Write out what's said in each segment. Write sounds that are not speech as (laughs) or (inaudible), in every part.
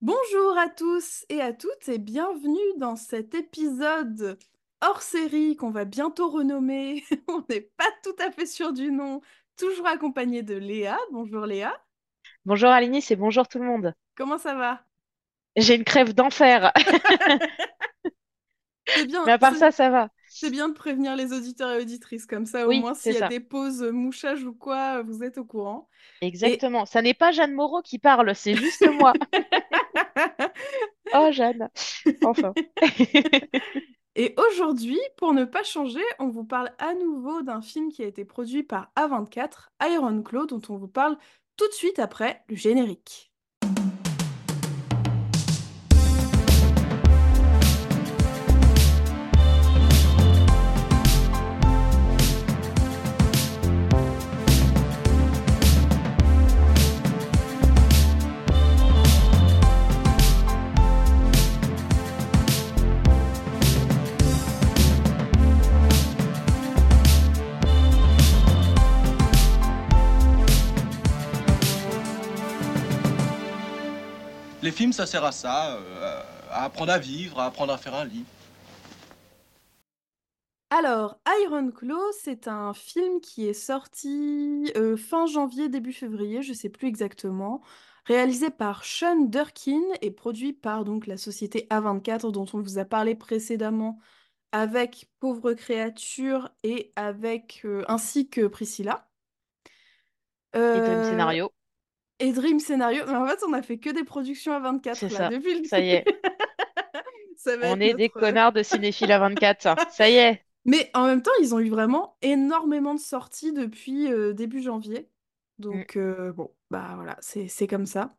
Bonjour à tous et à toutes et bienvenue dans cet épisode hors série qu'on va bientôt renommer. (laughs) On n'est pas tout à fait sûr du nom, toujours accompagné de Léa. Bonjour Léa, Bonjour Aline, et bonjour tout le monde. comment ça va? J'ai une crève d'enfer, (laughs) C'est bien, mais à part ça, ça va. c'est bien de prévenir les auditeurs et auditrices, comme ça au Oui, moins s'il y a ça. des pauses mouchage ou quoi, vous êtes au courant. Et Exactement. Ça n'est pas Jeanne Moreau qui parle, c'est juste moi. (laughs) (laughs) Oh, Jeanne. Enfin. (laughs) Et aujourd'hui, pour ne pas changer, on vous parle à nouveau d'un film qui a été produit par A24, Iron Claw, dont on vous parle tout de suite après le générique. Ça sert à ça, euh, à apprendre à vivre, à apprendre à faire un lit. Alors, Iron Claw, c'est un film qui est sorti euh, fin janvier, début février, je sais plus exactement, réalisé par Sean Durkin et produit par donc la société A24 dont on vous a parlé précédemment avec Pauvre Créature et avec euh, ainsi que Priscilla. Et Dream Euh, Scénario, et Dream Scénario, mais en fait on a fait que des productions à c'est 24 là ça. depuis le Ça y est. (laughs) Ça va On est des notre... connards de cinéphiles à 24. Ça y est. Mais en même temps, ils ont eu vraiment énormément de sorties depuis euh, début janvier. Mm. Donc, euh, bon, bah voilà, c'est comme ça.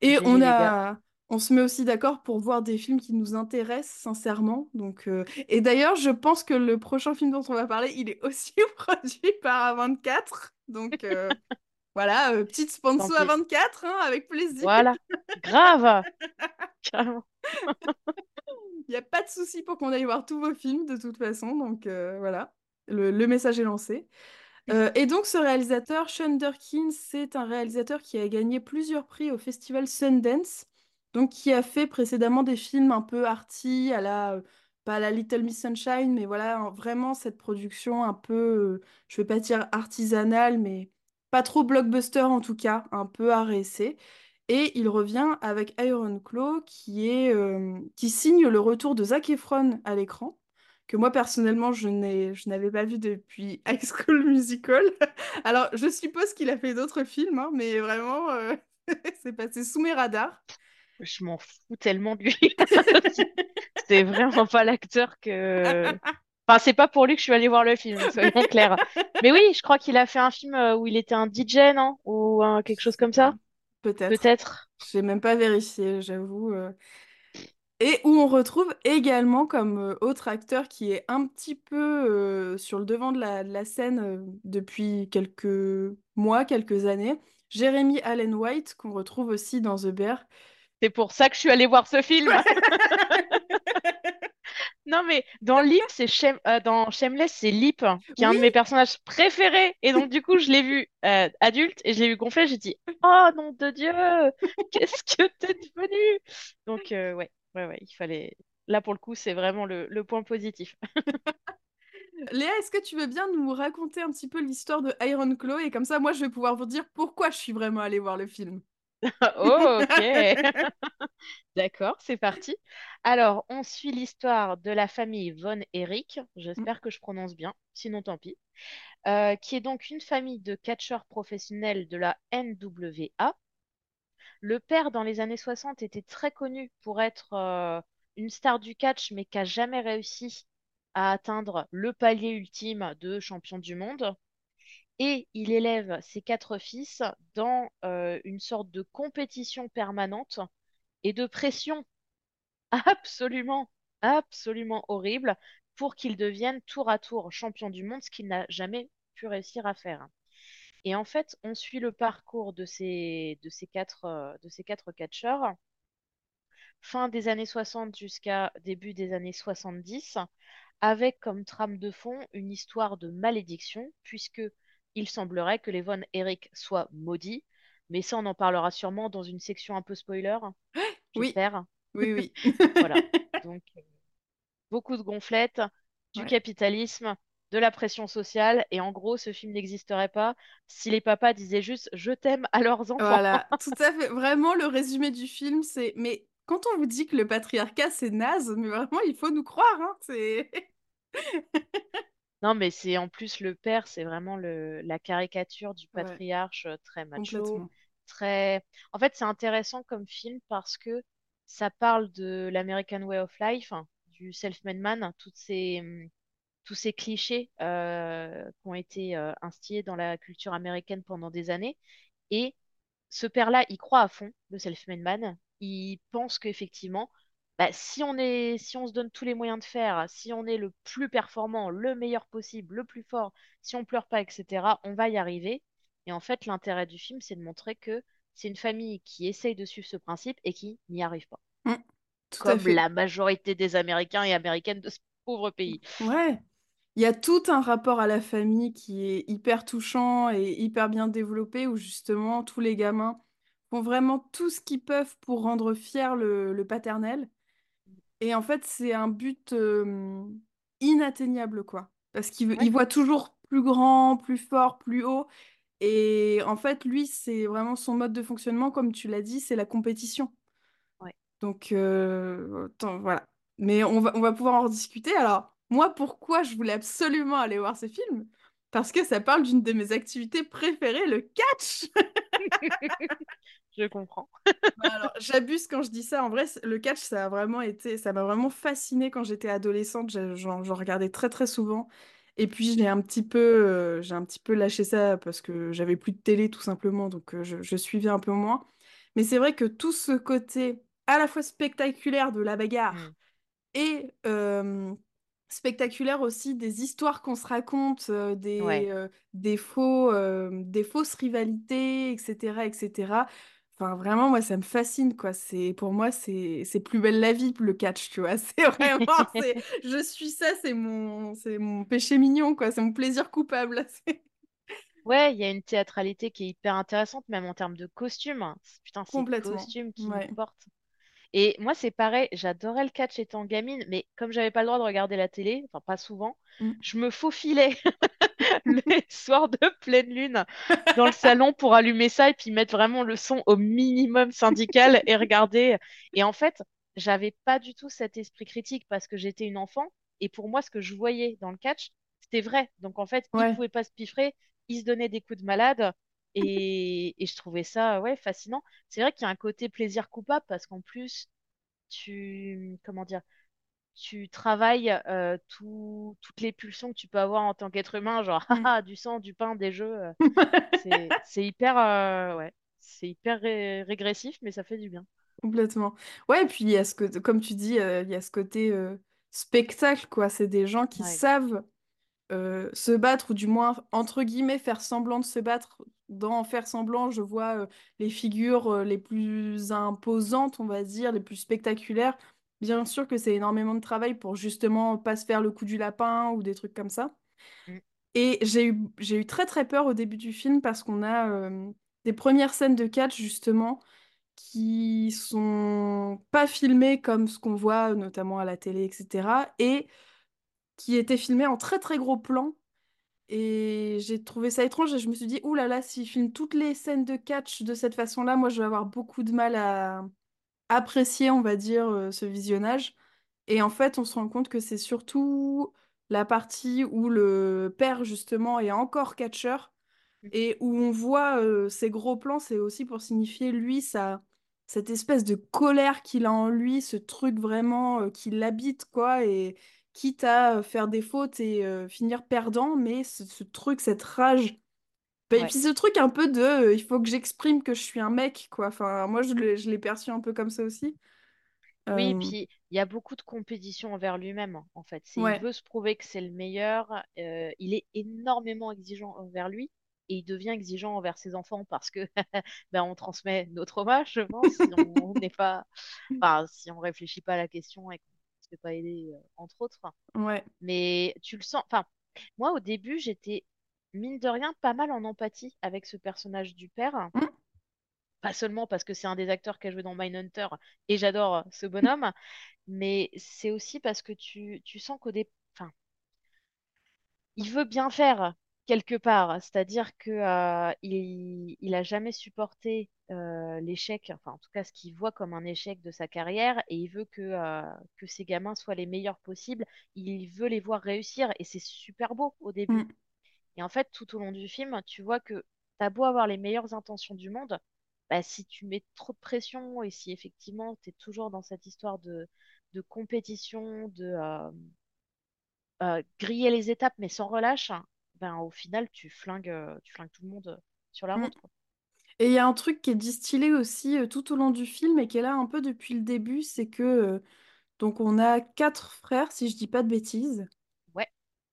Et on a, on se met aussi d'accord pour voir des films qui nous intéressent sincèrement. Donc, euh, Et d'ailleurs, je pense que le prochain film dont on va parler, il est aussi (laughs) produit par A24. Donc, euh, voilà, euh, petite sponsor pis. A24, hein, avec plaisir. Voilà. Grave. (laughs) Carrément. Il n'y a pas de souci pour qu'on aille voir tous vos films de toute façon. Donc, euh, voilà, le le message est lancé. Euh, et donc ce réalisateur, Sean Durkin, c'est un réalisateur qui a gagné plusieurs prix au festival Sundance, donc qui a fait précédemment des films un peu arty, à la, pas à la Little Miss Sunshine, mais voilà, en- vraiment cette production un peu, je vais pas dire artisanale, mais pas trop blockbuster en tout cas, un peu art et il revient avec Iron Claw, qui est, euh, qui signe le retour de Zac Efron à l'écran que moi personnellement je n'avais pas vu depuis (laughs) High School Musical. (laughs) Alors je suppose qu'il a fait d'autres films, hein, mais vraiment euh, (laughs) c'est passé sous mes radars. Je m'en fous tellement de lui. C'est vraiment pas l'acteur que. Enfin, c'est pas pour lui que je suis allée voir le film, soyons (laughs) clairs. Mais oui, je crois qu'il a fait un film euh, où il était un DJ, non? Ou quelque chose comme ça? Peut-être. Peut-être. J'ai même pas vérifié, j'avoue. euh. Et où on retrouve également comme euh, autre acteur qui est un petit peu euh, sur le devant de la, de la scène euh, depuis quelques mois, quelques années, Jeremy Allen White, qu'on retrouve aussi dans The Bear. C'est pour ça que je suis allée voir ce film. (laughs) Non, mais dans Lip, c'est Shame- euh, dans Shameless, c'est Lip, qui est un de mes personnages préférés. Et donc, du coup, je l'ai vu euh, adulte et je l'ai vu gonflé. J'ai dit, Oh, nom de Dieu, qu'est-ce que t'es devenu? Donc, euh, ouais, ouais, ouais, il fallait. Là, pour le coup, c'est vraiment le, le point positif. (laughs) Léa, est-ce que tu veux bien nous raconter un petit peu l'histoire de Iron Claw? Et comme ça, moi, je vais pouvoir vous dire pourquoi je suis vraiment allée voir le film. (laughs) Oh, ok. (laughs) D'accord, c'est parti. Alors, on suit l'histoire de la famille Von Erich, j'espère que je prononce bien, sinon tant pis, euh, qui est donc une famille de catcheurs professionnels de la NWA. Le père, dans les années 60, était très connu pour être euh, une star du catch, mais qui n'a jamais réussi à atteindre le palier ultime de champion du monde. Et il élève ses quatre fils dans euh, une sorte de compétition permanente et de pression (laughs) absolument, absolument horrible pour qu'ils deviennent tour à tour champion du monde, ce qu'il n'a jamais pu réussir à faire. Et en fait, on suit le parcours de ces, quatre, de ces quatre catcheurs, fin des années 60 jusqu'à début des années 70, avec comme trame de fond une histoire de malédiction, puisque il semblerait que les Von Erich soient maudits, mais ça on en parlera sûrement dans une section un peu spoiler. (gasps) Oui, oui, oui. (laughs) Voilà. (laughs) Donc, euh, beaucoup de gonflettes, du Ouais. capitalisme, de la pression sociale. Et en gros, ce film n'existerait pas si les papas disaient juste je t'aime à leurs enfants. Voilà, (laughs) tout à fait. Vraiment, le résumé du film, c'est... Mais quand on vous dit que le patriarcat, c'est naze, mais vraiment, il faut nous croire, hein. C'est... Non, mais c'est en plus le père, c'est vraiment le, la caricature du patriarche euh, très macho, très... En fait, c'est intéressant comme film parce que ça parle de l'American Way of Life, hein, du self-made man, toutes ces, hum, tous ces clichés euh, qui ont été euh, instillés dans la culture américaine pendant des années. Et ce père-là, il croit à fond, le self-made man. Il pense qu'effectivement, bah, si on est, si on se donne tous les moyens de faire, si on est le plus performant, le meilleur possible, le plus fort, si on pleure pas, etc., on va y arriver. Et en fait, l'intérêt du film, c'est de montrer que c'est une famille qui essaye de suivre ce principe et qui n'y arrive pas. Mm, à Comme la majorité des Américains et Américaines de ce pauvre pays. Ouais. Il y a tout un rapport à la famille qui est hyper touchant et hyper bien développé, où justement, tous les gamins font vraiment tout ce qu'ils peuvent pour rendre fier le, le paternel. Et en fait, c'est un but euh, inatteignable, quoi. Parce qu'il il voit toujours plus grand, plus fort, plus haut. Et en fait, lui, c'est vraiment son mode de fonctionnement, comme tu l'as dit, c'est la compétition. ouais. Donc, euh, attends, voilà. Mais on va, on va pouvoir en rediscuter. Alors, moi, pourquoi je voulais absolument aller voir ce film? Parce que ça parle d'une de mes activités préférées, le catch. (laughs) Je comprends. Bah Alors, j'abuse quand je dis ça. En vrai, le catch, ça a vraiment été, ça m'a vraiment fascinée quand j'étais adolescente. J'en regardais très très souvent. Et puis j'ai un petit peu, euh, j'ai un petit peu lâché ça parce que j'avais plus de télé tout simplement, donc euh, je, je suivais un peu moins. Mais c'est vrai que tout ce côté à la fois spectaculaire de la bagarre et euh, spectaculaire aussi des histoires qu'on se raconte, des, Ouais. des faux, des fausses rivalités, etc., etc. Enfin, vraiment, moi, ça me fascine, quoi. C'est, pour moi, c'est, c'est plus belle la vie, le catch, tu vois. (laughs) C'est vraiment, c'est, (laughs) je suis ça, c'est mon, c'est mon péché mignon, quoi. C'est mon plaisir coupable. C'est (laughs) Ouais, il y a une théâtralité qui est hyper intéressante, même en termes de costumes. hein. C'est- Putain, ces complètement. nous Ouais. portent. Et moi, c'est pareil, j'adorais le catch étant gamine, mais comme j'avais pas le droit de regarder la télé, enfin pas souvent, Mm. je me faufilais (laughs) (laughs) les soirs de pleine lune dans le salon pour allumer ça et puis mettre vraiment le son au minimum syndical et regarder. Et en fait, j'avais pas du tout cet esprit critique parce que j'étais une enfant et pour moi, ce que je voyais dans le catch, c'était vrai. Donc en fait, ils Ouais. pouvaient pas se piffrer, ils se donnaient des coups de malade et, et je trouvais ça ouais, fascinant. C'est vrai qu'il y a un côté plaisir coupable parce qu'en plus, tu, comment dire, tu travailles euh, tout- toutes les pulsions que tu peux avoir en tant qu'être humain, genre Mm. haha, du sang, du pain, des jeux. euh, c'est, (laughs) c'est hyper, euh, ouais, c'est hyper ré- régressif, mais ça fait du bien. Complètement. Ouais, et puis il y a ce côté, comme tu dis, il y a ce côté spectacle, quoi. C'est des gens qui Ouais. savent se battre, ou du moins, entre guillemets, faire semblant de se battre. Dans faire semblant, je vois euh, les figures euh, les plus imposantes, on va dire, les plus spectaculaires. Bien sûr que c'est énormément de travail pour justement pas se faire le coup du lapin ou des trucs comme ça. Mm. Et j'ai eu, j'ai eu très très peur au début du film parce qu'on a euh, des premières scènes de catch, justement qui sont pas filmés comme ce qu'on voit notamment à la télé, etc. Et qui étaient filmés en très très gros plan. Et j'ai trouvé ça étrange et je me suis dit, ouh là là, s'ils filment toutes les scènes de catch de cette façon-là, moi je vais avoir beaucoup de mal à apprécier, on va dire, euh, ce visionnage. Et en fait, on se rend compte que c'est surtout la partie où le père, justement, est encore catcheur et où on voit euh, ces gros plans, c'est aussi pour signifier, lui, sa, cette espèce de colère qu'il a en lui, ce truc vraiment euh, qui l'habite, quoi, et quitte à faire des fautes et euh, finir perdant, mais ce, ce truc, cette rage. Bah, Et Ouais. puis ce truc un peu de, euh, il faut que j'exprime que je suis un mec, quoi. Enfin, moi, je l'ai perçu un peu comme ça aussi. Oui, Euh, puis il y a beaucoup de compétition envers lui-même, hein, en fait. C'est, il ouais, veut se prouver que c'est le meilleur. il est énormément exigeant envers lui et il devient exigeant envers ses enfants parce que (laughs) ben, on transmet nos traumas, je pense, si on n'est (laughs) pas, enfin, si on réfléchit pas à la question et fait pas aider, euh, entre autres. ouais. Mais tu le sens. Enfin, moi, au début, j'étais, mine de rien, pas mal en empathie avec ce personnage du père. Hmm pas seulement parce que c'est un des acteurs qui a joué dans Mindhunter et j'adore ce bonhomme, (laughs) mais c'est aussi parce que tu, tu sens qu'au départ, il veut bien faire quelque part, c'est-à-dire que euh, il, il a jamais supporté euh, l'échec, enfin en tout cas ce qu'il voit comme un échec de sa carrière, et il veut que, euh, que ses gamins soient les meilleurs possibles. Il veut les voir réussir, et c'est super beau au début. Mm. Et en fait, tout au long du film, tu vois que t'as beau avoir les meilleures intentions du monde, bah, si tu mets trop de pression et si effectivement tu es toujours dans cette histoire de, de compétition, de euh, griller les étapes mais sans relâche, ben au final tu flingues, euh, tu flingues tout le monde euh, sur la Mm. route, quoi. Et il y a un truc qui est distillé aussi euh, tout au long du film et qui est là un peu depuis le début, c'est que euh, donc on a quatre frères, si je dis pas de bêtises. Ouais.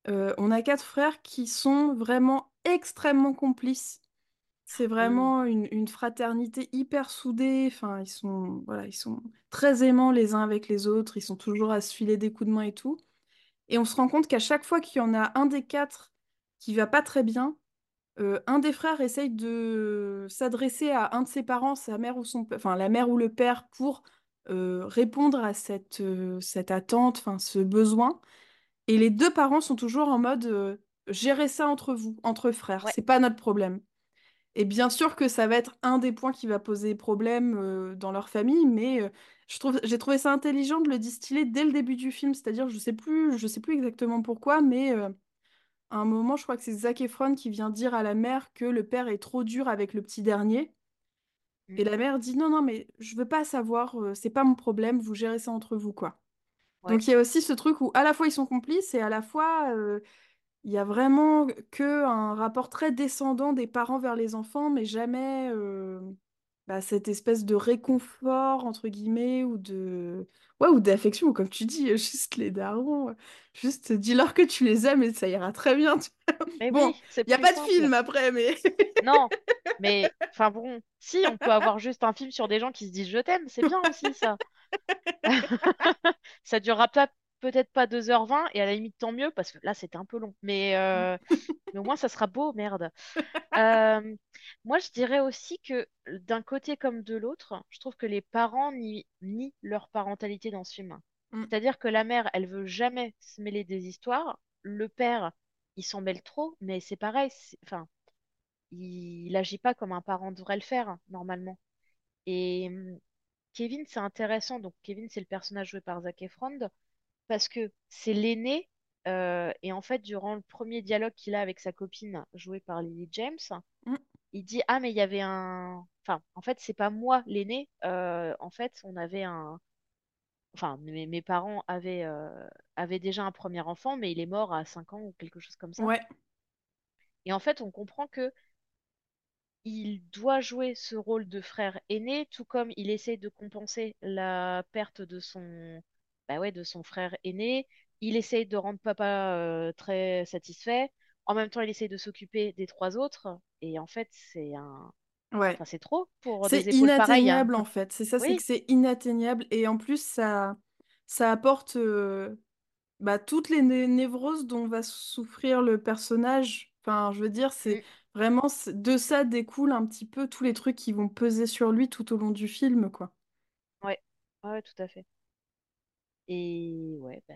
Euh, on a quatre frères qui sont vraiment extrêmement complices. C'est Oui. vraiment une, une fraternité hyper soudée. Enfin, ils sont, voilà, ils sont très aimants les uns avec les autres. Ils sont toujours à se filer des coups de main et tout. Et on se rend compte qu'à chaque fois qu'il y en a un des quatre qui va pas très bien, euh, un des frères essaye de s'adresser à un de ses parents, sa mère ou son, enfin la mère ou le père, pour euh, répondre à cette, euh, cette attente, enfin ce besoin. Et les deux parents sont toujours en mode gérez ça entre vous, entre frères, Ouais. c'est pas notre problème. Et bien sûr que ça va être un des points qui va poser problème dans leur famille, mais je trouve, j'ai trouvé ça intelligent de le distiller dès le début du film. C'est-à-dire, je sais plus, je sais plus exactement pourquoi, mais à un moment, je crois que c'est Zac Efron qui vient dire à la mère que le père est trop dur avec le petit dernier. Mm. Et la mère dit non, non, mais je veux pas savoir, euh, c'est pas mon problème, vous gérez ça entre vous, quoi. Ouais. Donc il y a aussi ce truc où à la fois ils sont complices et à la fois euh, il y a vraiment que un rapport très descendant des parents vers les enfants, mais jamais euh, bah, cette espèce de réconfort entre guillemets ou de ouais ou d'affection ou comme tu dis juste les darons, euh, juste dis-leur que tu les aimes et ça ira très bien. Mais Bon, oui, il y a pas de film après, mais Non, (laughs) mais enfin bon, si on peut avoir juste un film sur des gens qui se disent je t'aime, c'est bien aussi ça. (laughs) Ça durera pas- peut-être pas deux heures vingt et à la limite tant mieux parce que là c'était un peu long. Mais, euh, (laughs) mais au moins ça sera beau, merde. Euh, moi je dirais aussi que d'un côté comme de l'autre, je trouve que les parents nient, nient leur parentalité dans ce film. Mm, C'est-à-dire que la mère, elle veut jamais se mêler des histoires. Le père, il s'en mêle trop, mais c'est pareil. Enfin, il, il agit pas comme un parent devrait le faire normalement. Et hum, Kevin, c'est intéressant. Donc, Kevin, c'est le personnage joué par Zac Efron parce que c'est l'aîné. euh, et en fait, durant le premier dialogue qu'il a avec sa copine, jouée par Lily James, mm. il dit, Ah, mais il y avait un. Enfin, en fait, c'est pas moi l'aîné. Euh, en fait, on avait un. Enfin, mes, mes parents avaient, euh, avaient déjà un premier enfant, mais il est mort à 5 ans ou quelque chose comme ça. ouais, Et en fait, on comprend que il doit jouer ce rôle de frère aîné, tout comme il essaie de compenser la perte de son, bah ouais, de son frère aîné. Il essaie de rendre papa euh, très satisfait. En même temps, il essaie de s'occuper des trois autres. Et en fait, c'est un... ouais. enfin, c'est trop pour C'est des épaules hein. inatteignable en fait. C'est ça, c'est que c'est inatteignable et en plus ça ça apporte euh, bah, toutes les né- névroses dont va souffrir le personnage. Enfin, je veux dire, c'est Mm. vraiment de ça découlent un petit peu tous les trucs qui vont peser sur lui tout au long du film, quoi. Ouais. Ouais, tout à fait. Et ouais, bah,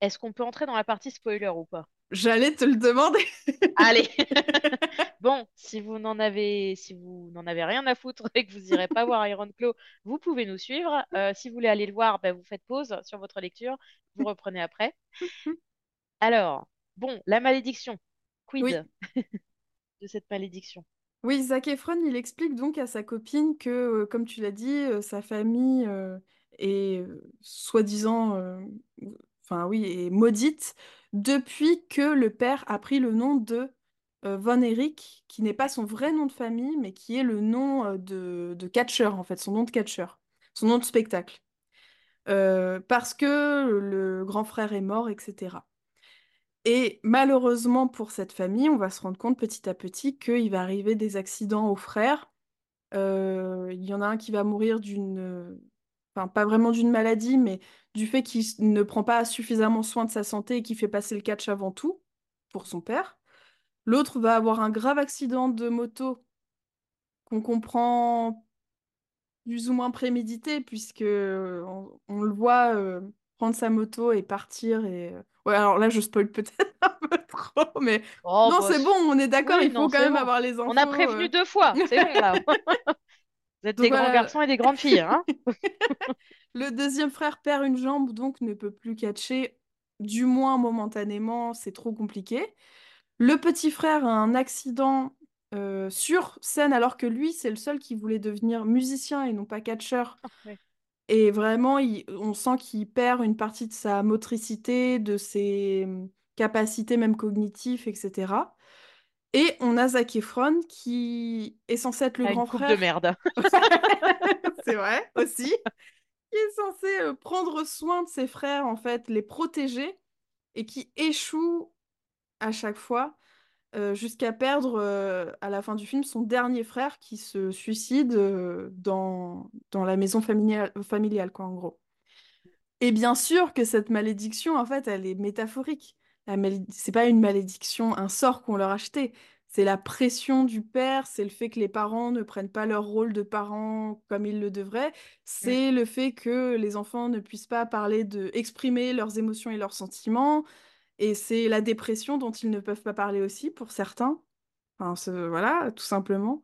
Est-ce qu'on peut entrer dans la partie spoiler ou pas? J'allais te le demander. (laughs) Allez! (laughs) Bon, si vous n'en avez, si vous n'en avez rien à foutre et que vous irez pas voir Iron Claw, vous pouvez nous suivre. Euh, si vous voulez aller le voir, ben, vous faites pause sur votre lecture, vous reprenez après. (laughs) Alors, bon, la malédiction. Oui. Quid de cette malédiction? Oui, Zac Efron, il explique donc à sa copine que, euh, comme tu l'as dit, euh, sa famille est soi-disant, enfin oui, est maudite depuis que le père a pris le nom de Von Erich, qui n'est pas son vrai nom de famille, mais qui est le nom de, de catcheur, en fait, son nom de catcheur, son nom de spectacle. Parce que le grand frère est mort, etc. Et malheureusement pour cette famille, on va se rendre compte petit à petit qu'il va arriver des accidents aux frères. Il y en a un qui va mourir d'une, enfin pas vraiment d'une maladie, mais du fait qu'il ne prend pas suffisamment soin de sa santé et qu'il fait passer le catch avant tout pour son père. L'autre va avoir un grave accident de moto qu'on comprend. plus ou moins prémédité, puisque euh, on, on le voit euh, prendre sa moto et partir. Et... euh, Ouais, alors là, je spoil peut-être (laughs) un peu trop, mais Oh, non, bah, c'est bon, on est d'accord, oui, il faut non, quand même bon. avoir les On a prévenu euh. deux fois, c'est bon là. (laughs) (laughs) Vous êtes Donc des grands garçons et des grandes filles, hein? (laughs) le deuxième frère perd une jambe, donc ne peut plus catcher, du moins momentanément, c'est trop compliqué. Le petit frère a un accident euh, sur scène, alors que lui, c'est le seul qui voulait devenir musicien et non pas catcheur. Ouais. Et vraiment, il- on sent qu'il perd une partie de sa motricité, de ses hum, capacités même cognitives, etc. Et on a Zac Efron qui est censé être le À une grand de frère. merde. (laughs) C'est vrai, aussi. Qui est censé euh, prendre soin de ses frères, en fait, les protéger, et qui échoue à chaque fois, euh, jusqu'à perdre, euh, à la fin du film, son dernier frère qui se suicide euh, dans, dans la maison familiale, familiale, quoi, en gros. Et bien sûr que cette malédiction, en fait, elle est métaphorique. C'est pas une malédiction, un sort qu'on leur a acheté. C'est la pression du père, c'est le fait que les parents ne prennent pas leur rôle de parents comme ils le devraient, c'est le fait que les enfants ne puissent pas parler de, exprimer leurs émotions et leurs sentiments, et c'est la dépression dont ils ne peuvent pas parler aussi pour certains. Enfin, ce- voilà, tout simplement.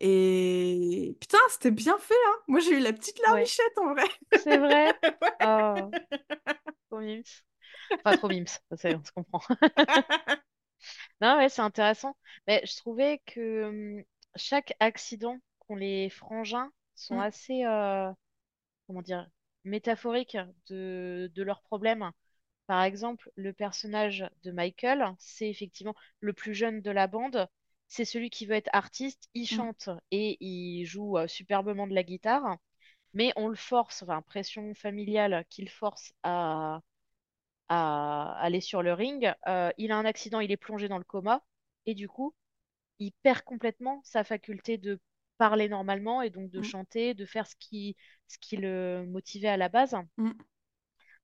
Et putain, c'était bien fait, hein. Moi, j'ai eu la petite Ouais, larmichette en vrai. c'est vrai? (laughs) Oh, Enfin, trop mimes, ça, on se comprend. (laughs) (laughs) Non, ouais, c'est intéressant. Mais je trouvais que hum, chaque accident qu'ont les frangins sont Mm, assez, euh, comment dire, métaphoriques de, de leurs problèmes. Par exemple, le personnage de Michael, c'est effectivement le plus jeune de la bande. C'est celui qui veut être artiste, il mm, chante et il joue euh, superbement de la guitare, mais on le force, enfin, pression familiale qu'il force à, à aller sur le ring. Euh, il a un accident, il est plongé dans le coma, et du coup, il perd complètement sa faculté de parler normalement et donc de mm, chanter, de faire ce qui, ce qui le motivait à la base. mm,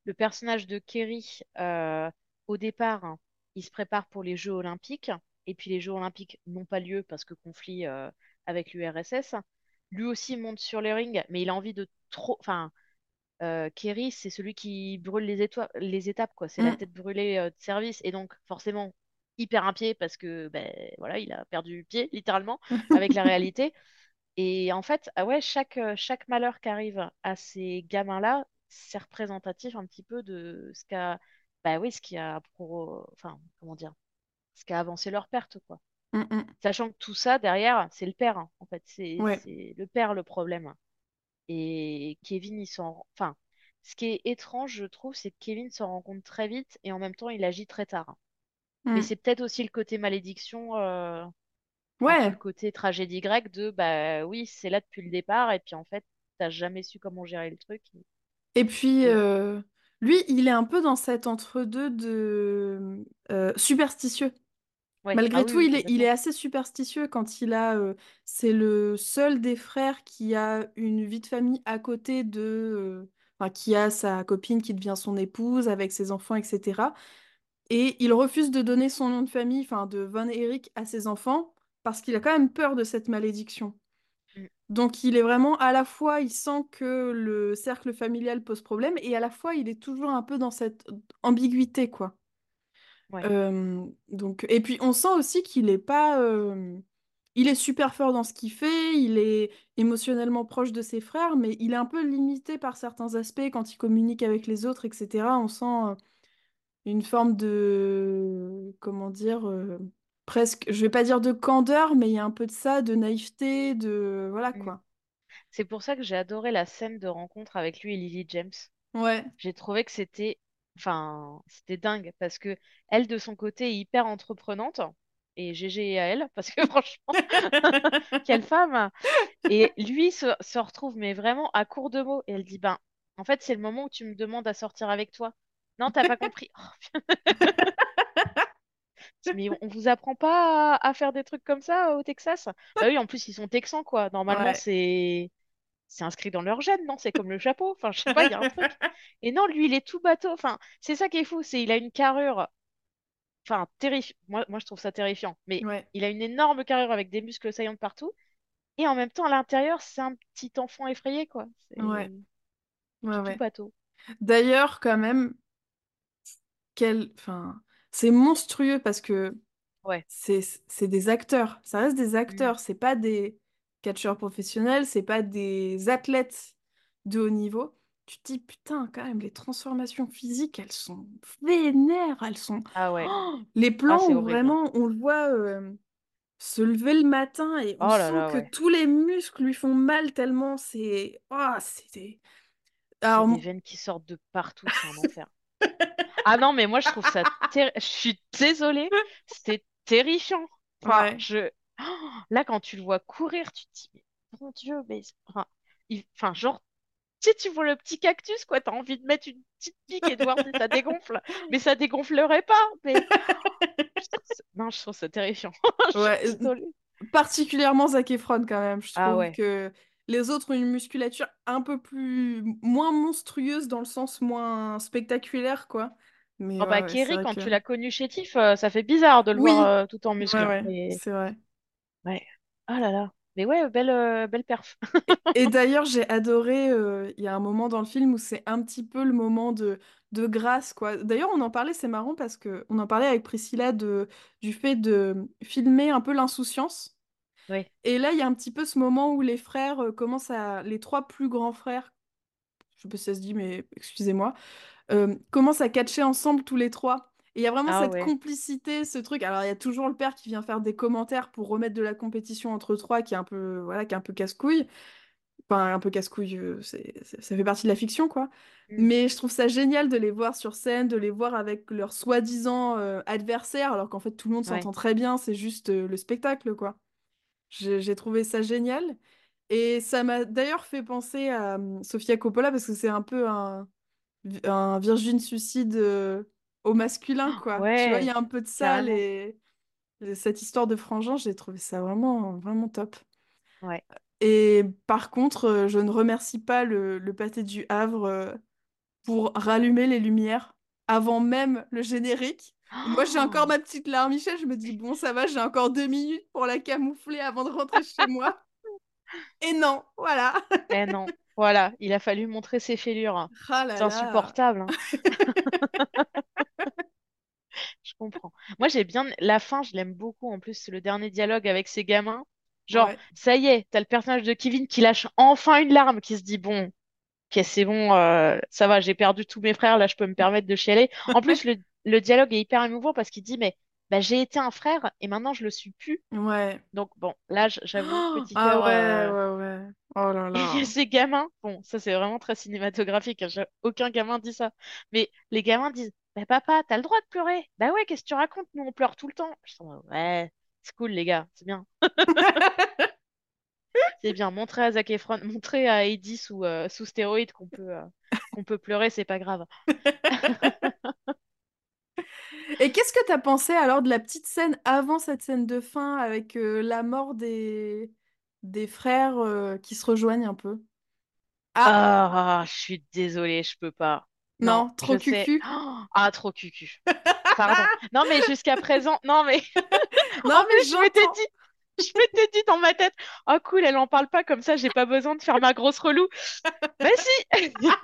Le personnage de Kerry, euh, au départ, hein, il se prépare pour les Jeux Olympiques, et puis les Jeux Olympiques n'ont pas lieu parce que conflit euh, avec l'URSS. Lui aussi monte sur les rings, mais il a envie de trop. Enfin, euh, Kerry, c'est celui qui brûle les, les étapes, quoi. C'est la mm, tête brûlée euh, de service, et donc forcément, il perd un pied parce que, ben voilà, il a perdu pied, littéralement, avec la (laughs) réalité. Et en fait, ah ouais, chaque, euh, chaque malheur qui arrive à ces gamins-là, c'est représentatif un petit peu de ce qu'a, bah oui, ce qui a, pro... enfin, comment dire, ce qui a avancé leur perte, quoi. mm, mm. Sachant que tout ça, derrière, c'est le père, hein, en fait. C'est, Ouais. c'est le père le problème. Et Kevin, il s'en... Enfin, ce qui est étrange, je trouve, c'est que Kevin s'en rend compte très vite et en même temps, il agit très tard. Mais Mm. c'est peut-être aussi le côté malédiction, euh, Ouais. le côté tragédie grecque de bah oui, c'est là depuis le départ et puis en fait, t'as jamais su comment gérer le truc. Et puis, euh, lui, il est un peu dans cet entre-deux de euh, superstitieux. Ouais, ah Malgré oui, tout, oui, il est, il est complètement. assez superstitieux quand il a... euh, c'est le seul des frères qui a une vie de famille à côté de... euh, enfin, qui a sa copine qui devient son épouse avec ses enfants, etc. Et il refuse de donner son nom de famille, enfin de Von Erich, à ses enfants parce qu'il a quand même peur de cette malédiction. Mm, Donc il est vraiment à la fois, il sent que le cercle familial pose problème et à la fois il est toujours un peu dans cette ambiguïté, quoi. Ouais. Euh, donc, et puis on sent aussi qu'il est pas... euh, Il est super fort dans ce qu'il fait, il est émotionnellement proche de ses frères, mais il est un peu limité par certains aspects quand il communique avec les autres, etc. On sent euh, une forme de... Comment dire... euh, Presque, je vais pas dire de candeur, mais il y a un peu de ça, de naïveté, de... Voilà, Mm. quoi. C'est pour ça que j'ai adoré la scène de rencontre avec lui et Lily James. Ouais. J'ai trouvé que c'était enfin, c'était dingue parce que elle de son côté est hyper entreprenante et GG à elle parce que franchement, (laughs) quelle femme! Et lui se, se retrouve mais vraiment à court de mots et elle dit ben en fait, c'est le moment où tu me demandes à sortir avec toi. Non, t'as pas compris. Oh, (laughs) Mais on vous apprend pas à, à faire des trucs comme ça au Texas? Bah oui, en plus ils sont texans quoi. Normalement Ouais. c'est c'est inscrit dans leur gène, non? C'est comme le chapeau. Enfin, je sais pas, il y a un truc. (laughs) Et non, lui il est tout bateau. Enfin, c'est ça qui est fou, c'est il a une carrure. Enfin, terrifiant. Moi, moi je trouve ça terrifiant. Mais Ouais. il a une énorme carrure avec des muscles saillants de partout. Et en même temps, à l'intérieur, c'est un petit enfant effrayé, quoi. Ouais, C'est ouais, tout ouais. bateau. D'ailleurs, quand même, quel... enfin, c'est monstrueux parce que Ouais. c'est c'est des acteurs. Ça reste des Mm. acteurs. C'est pas des catcheurs professionnels, c'est pas des athlètes de haut niveau. Tu te dis, putain, quand même, les transformations physiques, elles sont vénères. Elles sont. Ah ouais. Oh (gasps) les Ah, plans où horrible. vraiment on le voit euh, se lever le matin et on Oh là sent là, que ouais. tous les muscles lui font mal tellement c'est. Oh, c'est. Alors, des veines qui sortent de partout, c'est un enfer. (laughs) Ah non, mais moi, je trouve ça... ter- Je suis désolée, c'est terrifiant. Enfin, ouais. je... Oh, (gasps) là, quand tu le vois courir, tu te dis, mais mon Dieu, mais... Enfin, il- enfin, genre, tu sais, tu vois le petit cactus, quoi, t'as envie de mettre une petite pique et de voir si ça dégonfle. (laughs) Mais ça dégonflerait pas, mais... (gasps) Non, je trouve ça terrifiant. (laughs) Ouais, particulièrement Zac Efron quand même. Je Ah trouve ouais. que les autres ont une musculature un peu plus moins monstrueuse dans le sens moins spectaculaire, quoi. Mais Oh ouais, bah, Kerry, quand que tu l'as connu chétif, euh, ça fait bizarre de le voir euh, tout en muscle. ouais, Mais c'est vrai. Ouais. Ah là là. Mais ouais, belle, euh, belle perf. (laughs) Et d'ailleurs, j'ai adoré. euh, Il y a un moment dans le film où c'est un petit peu le moment de de grâce, quoi. D'ailleurs, on en parlait, c'est marrant parce que on en parlait avec Priscilla de du fait de filmer un peu l'insouciance. Oui. Et là, il y a un petit peu ce moment où les frères euh, commencent à les trois plus grands frères je sais pas si ça se dit, mais excusez-moi, commencent à catcher ensemble tous les trois. Et il y a vraiment Ah cette ouais. complicité, ce truc. Alors, il y a toujours le père qui vient faire des commentaires pour remettre de la compétition entre trois, qui est un peu, voilà, qui est un peu casse-couille. Enfin, un peu casse-couille, euh, ça fait partie de la fiction, quoi. Mm. Mais je trouve ça génial de les voir sur scène, de les voir avec leurs soi-disant euh, adversaires, alors qu'en fait, tout le monde Ouais. s'entend très bien, c'est juste euh, le spectacle, quoi. J'ai j'ai trouvé ça génial. Et ça m'a d'ailleurs fait penser à hum, Sofia Coppola parce que c'est un peu un, un Virgin Suicide euh, au masculin, quoi. Tu vois, il y Ouais, a un peu de ça, les... cette histoire de frangin, j'ai trouvé ça vraiment, vraiment top. Ouais. Et par contre, euh, je ne remercie pas le, le pâté du Havre euh, pour rallumer les lumières avant même le générique. Moi, j'ai encore (gasps) ma petite larmichette, je me dis, bon, ça va, j'ai encore deux minutes pour la camoufler avant de rentrer chez moi. Et non, voilà. (laughs) Eh non. Voilà, il a fallu montrer ses fêlures. Ah là C'est insupportable, hein. (laughs) (laughs) Je comprends. Moi, j'ai bien... La fin, je l'aime beaucoup. En plus, c'est le dernier dialogue avec ses gamins. Genre, Ouais. ça y est, t'as le personnage de Kevin qui lâche enfin une larme, qui se dit, bon, ok, c'est bon, euh, ça va, j'ai perdu tous mes frères, là, je peux me permettre de chialer. En plus, le, le dialogue est hyper émouvant parce qu'il dit, mais bah, j'ai été un frère et maintenant, je le suis plus. Ouais. Donc, bon, là, j'avoue, Oh, petit ah cœur. ouais, euh, ouais, ouais. Oh là Et là. (laughs) ces gamins, bon, ça c'est vraiment très cinématographique, hein, aucun gamin dit ça. Mais les gamins disent, bah papa, t'as le droit de pleurer. Bah ouais, qu'est-ce que tu racontes? Nous on pleure tout le temps. Je mode, ouais, c'est cool les gars, c'est bien. (laughs) (laughs) C'est bien, montrer à Zac Efron, montrer à Heidi sous, euh, sous stéroïdes qu'on peut, euh, qu'on peut pleurer, c'est pas grave. Et qu'est-ce que t'as pensé alors de la petite scène avant cette scène de fin avec euh, la mort des, des frères euh, qui se rejoignent un peu? Ah, Ah, je suis désolée, je peux pas. Non, trop cucu. Oh, (gasps) ah, trop cucu. Pardon. Non, mais jusqu'à (laughs) présent, non, mais Non, mais plus, je m'étais dit, je m'étais dit dans ma tête, oh cool, elle en parle pas comme ça, j'ai pas besoin de faire ma grosse relou. Bah si! (laughs)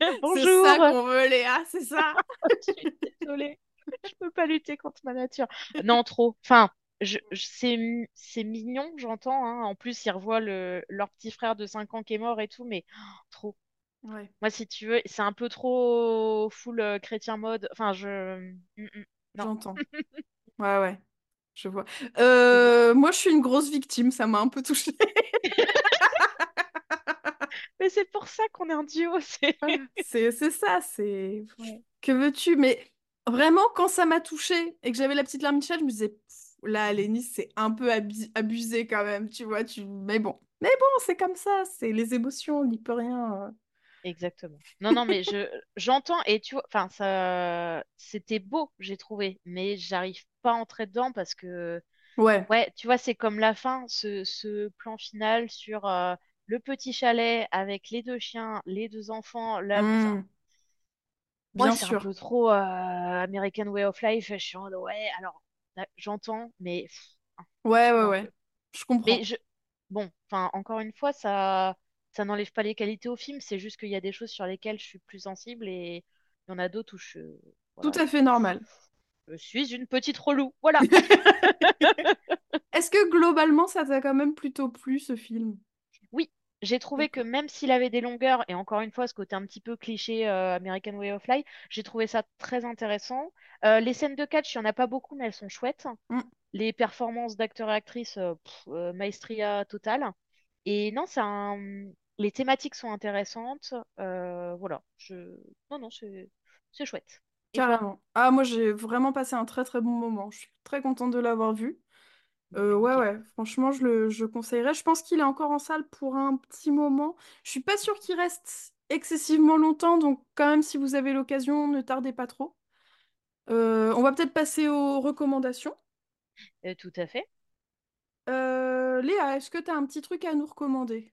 (laughs) C'est ça Bonjour! qu'on veut, Léa, c'est ça. Je suis désolée, (laughs) je peux pas lutter contre ma nature. Non, trop. Enfin, je, je- c'est, mi- c'est mignon, j'entends. hein. En plus, ils revoient le, leur petit frère de 5 ans qui est mort et tout, mais oh, (gasps) trop. Ouais, Moi, si tu veux, c'est un peu trop full euh, chrétien mode. Enfin, je. Mm, mm. J'entends. (laughs) Ouais, ouais, je vois. Euh, moi, je suis une grosse victime, ça m'a un peu touchée. (laughs) Mais c'est pour ça qu'on est un duo, c'est. Ça, c'est... Ouais. Que veux-tu? Mais vraiment, quand ça m'a touchée et que j'avais la petite larme Michel, je me disais, là, Lénis, c'est un peu abusé quand même, tu vois, tu... Mais bon, mais bon, c'est comme ça, c'est les émotions, on n'y peut rien. euh. Exactement. Non, non, mais je j'entends et tu vois, enfin ça, c'était beau, j'ai trouvé, mais j'arrive pas à entrer dedans parce que, Ouais, ouais, tu vois, c'est comme la fin, ce, ce plan final sur euh, le petit chalet avec les deux chiens, les deux enfants, la, Hmm, moi c'est un peu trop euh, American Way of Life. Je suis en mode, ouais, alors j'entends, mais Ouais, ouais, ouais, je Mais comprends. je bon, enfin, encore une fois, ça, ça n'enlève pas les qualités au film. C'est juste qu'il y a des choses sur lesquelles je suis plus sensible et il y en a d'autres où je, Tout à fait normal. je suis une petite relou. Voilà. (laughs) (laughs) Est-ce que globalement, ça t'a quand même plutôt plu ce film? J'ai trouvé que même s'il avait des longueurs, et encore une fois, ce côté un petit peu cliché euh, American Way of Life, j'ai trouvé ça très intéressant. Euh, les scènes de catch, il n'y en a pas beaucoup, mais elles sont chouettes. Mm, Les performances d'acteurs et actrices, euh, pff, maestria totale. Et non, c'est un... les thématiques sont intéressantes. Voilà. Je... Non, non, c'est chouette. Carrément. Ah, moi, j'ai vraiment passé un très très bon moment. Je suis très contente de l'avoir vu. Euh, ouais, ouais, franchement, je le je conseillerais. Je pense qu'il est encore en salle pour un petit moment. Je suis pas sûre qu'il reste excessivement longtemps, donc quand même, si vous avez l'occasion, ne tardez pas trop. Euh, on va peut-être passer aux recommandations. Euh, tout à fait. Euh, Léa, est-ce que tu as un petit truc à nous recommander?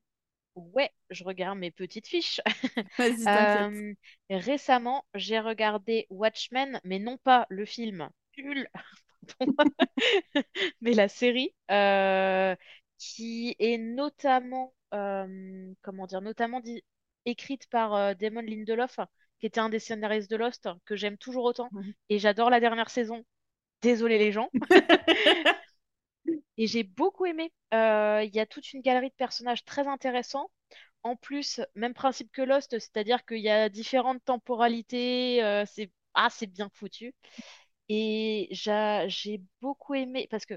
Ouais, je regarde mes petites fiches. (laughs) Vas-y, t'inquiète. Euh, récemment, j'ai regardé Watchmen, mais non pas le film nul, (laughs) mais la série, euh, qui est notamment, euh, comment dire, notamment dit- écrite par euh, Damon Lindelof, qui était un des scénaristes de Lost, que j'aime toujours autant, et j'adore la dernière saison. Désolé les gens. (laughs) Et j'ai beaucoup aimé. Il y a toute une galerie de personnages très intéressants. En plus, même principe que Lost, c'est-à-dire qu'il y a différentes temporalités. euh, c'est ah, c'est bien foutu. Et j'a- j'ai beaucoup aimé parce que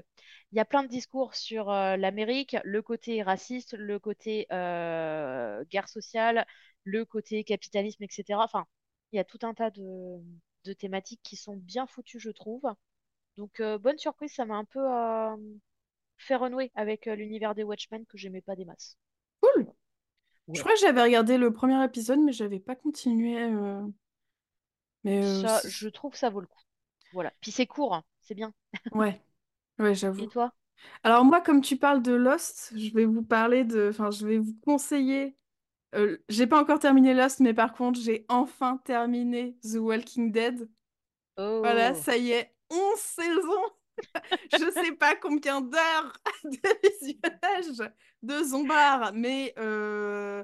il y a plein de discours sur euh, l'Amérique, le côté raciste, le côté euh, guerre sociale, le côté capitalisme, etc. Enfin, il y a tout un tas de, de thématiques qui sont bien foutues, je trouve. Donc, euh, bonne surprise, ça m'a un peu euh, fait renouer avec euh, l'univers des Watchmen que j'aimais pas des masses. Cool. Je crois que j'avais regardé le premier épisode, mais j'avais pas continué. euh, Mais euh, Ça, c'est- je trouve ça vaut le coup. Voilà. Puis c'est court, hein, c'est bien. ouais, ouais, Et j'avoue. toi? Alors moi, comme tu parles de Lost, je vais vous parler de, enfin, je vais vous conseiller. euh, j'ai pas encore terminé Lost, mais par contre, j'ai enfin terminé The Walking Dead. Voilà, Oh, ça y est, 11 saisons. (laughs) Je sais pas combien d'heures (laughs) de visionnage de Zombar, mais euh,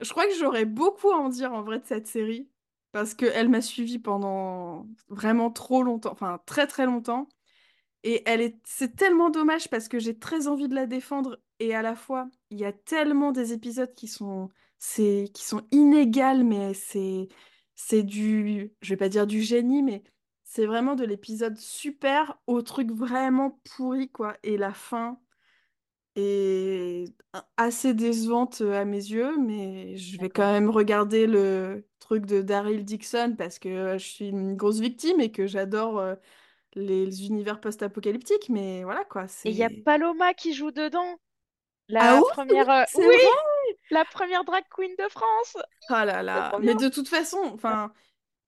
je crois que j'aurais beaucoup à en dire en vrai de cette série parce qu'elle m'a suivi pendant vraiment trop longtemps, enfin très très longtemps. Et elle est, c'est tellement dommage parce que j'ai très envie de la défendre et à la fois, il y a tellement des épisodes qui sont, c'est, qui sont inégales, mais c'est, c'est du, je vais pas dire du génie, mais c'est vraiment de l'épisode super au truc vraiment pourri, quoi. Et la fin est assez décevante à mes yeux, mais je vais quand d'accord. même regarder le truc de Daryl Dixon parce que je suis une grosse victime et que j'adore. euh, les univers post-apocalyptiques, mais voilà quoi, Et il y a c'est... Paloma qui joue dedans. Ah La oui, première, euh, c'est oui, vrai! la première drag queen de France. Ah là C'est là, trop mais bien. de toute façon, enfin,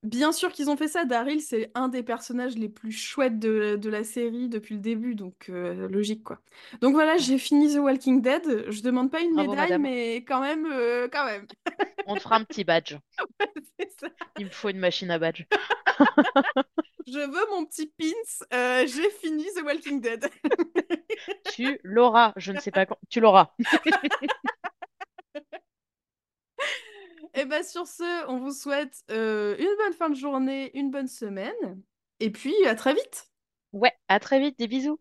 bien sûr qu'ils ont fait ça, Daryl, c'est un des personnages les plus chouettes de, de la série depuis le début, donc euh, logique quoi. Donc voilà, j'ai fini The Walking Dead, je demande pas une Bravo, médaille, madame. mais quand même, euh, quand même, (laughs) On te fera un petit badge. (laughs) ça. Il me faut une machine à badge. (laughs) Je veux mon petit pins, euh, j'ai fini The Walking Dead. Tu l'auras. Je ne sais pas quand. Tu l'auras. Et bien sur ce, on vous souhaite euh, une bonne fin de journée, une bonne semaine, et puis à très vite. Ouais, à très vite. Des bisous.